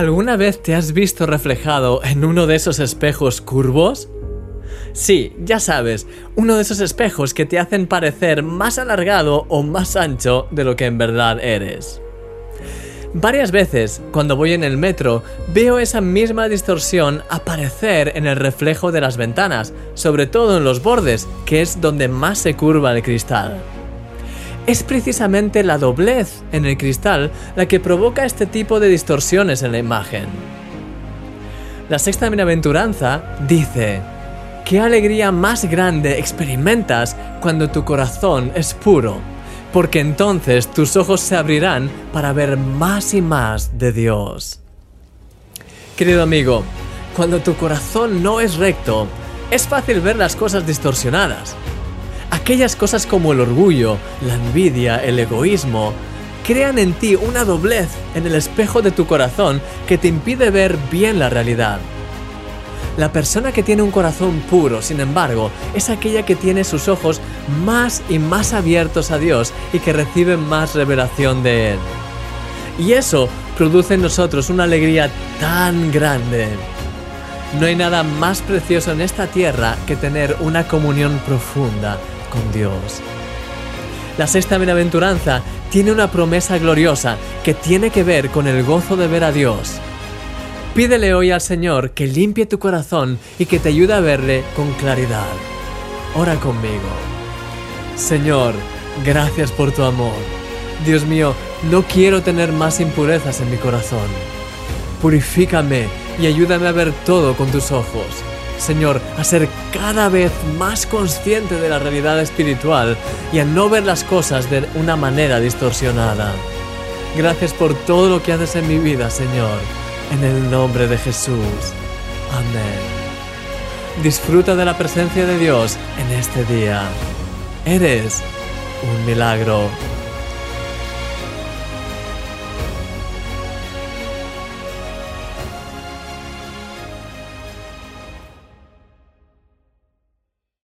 ¿Alguna vez te has visto reflejado en uno de esos espejos curvos? Sí, ya sabes, uno de esos espejos que te hacen parecer más alargado o más ancho de lo que en verdad eres. Varias veces, cuando voy en el metro, veo esa misma distorsión aparecer en el reflejo de las ventanas, sobre todo en los bordes, que es donde más se curva el cristal. Es precisamente la doblez en el cristal la que provoca este tipo de distorsiones en la imagen. La sexta bienaventuranza dice, ¿qué alegría más grande experimentas cuando tu corazón es puro? Porque entonces tus ojos se abrirán para ver más y más de Dios. Querido amigo, cuando tu corazón no es recto, es fácil ver las cosas distorsionadas. Aquellas cosas como el orgullo, la envidia, el egoísmo, crean en ti una doblez en el espejo de tu corazón que te impide ver bien la realidad. La persona que tiene un corazón puro, sin embargo, es aquella que tiene sus ojos más y más abiertos a Dios y que recibe más revelación de Él. Y eso produce en nosotros una alegría tan grande. No hay nada más precioso en esta tierra que tener una comunión profunda con Dios. La sexta bienaventuranza tiene una promesa gloriosa que tiene que ver con el gozo de ver a Dios. Pídele hoy al Señor que limpie tu corazón y que te ayude a verle con claridad. Ora conmigo. Señor, gracias por tu amor. Dios mío, no quiero tener más impurezas en mi corazón. Purifícame y ayúdame a ver todo con tus ojos. Señor, a ser cada vez más consciente de la realidad espiritual y a no ver las cosas de una manera distorsionada. Gracias por todo lo que haces en mi vida, Señor. En el nombre de Jesús. Amén. Disfruta de la presencia de Dios en este día. Eres un milagro.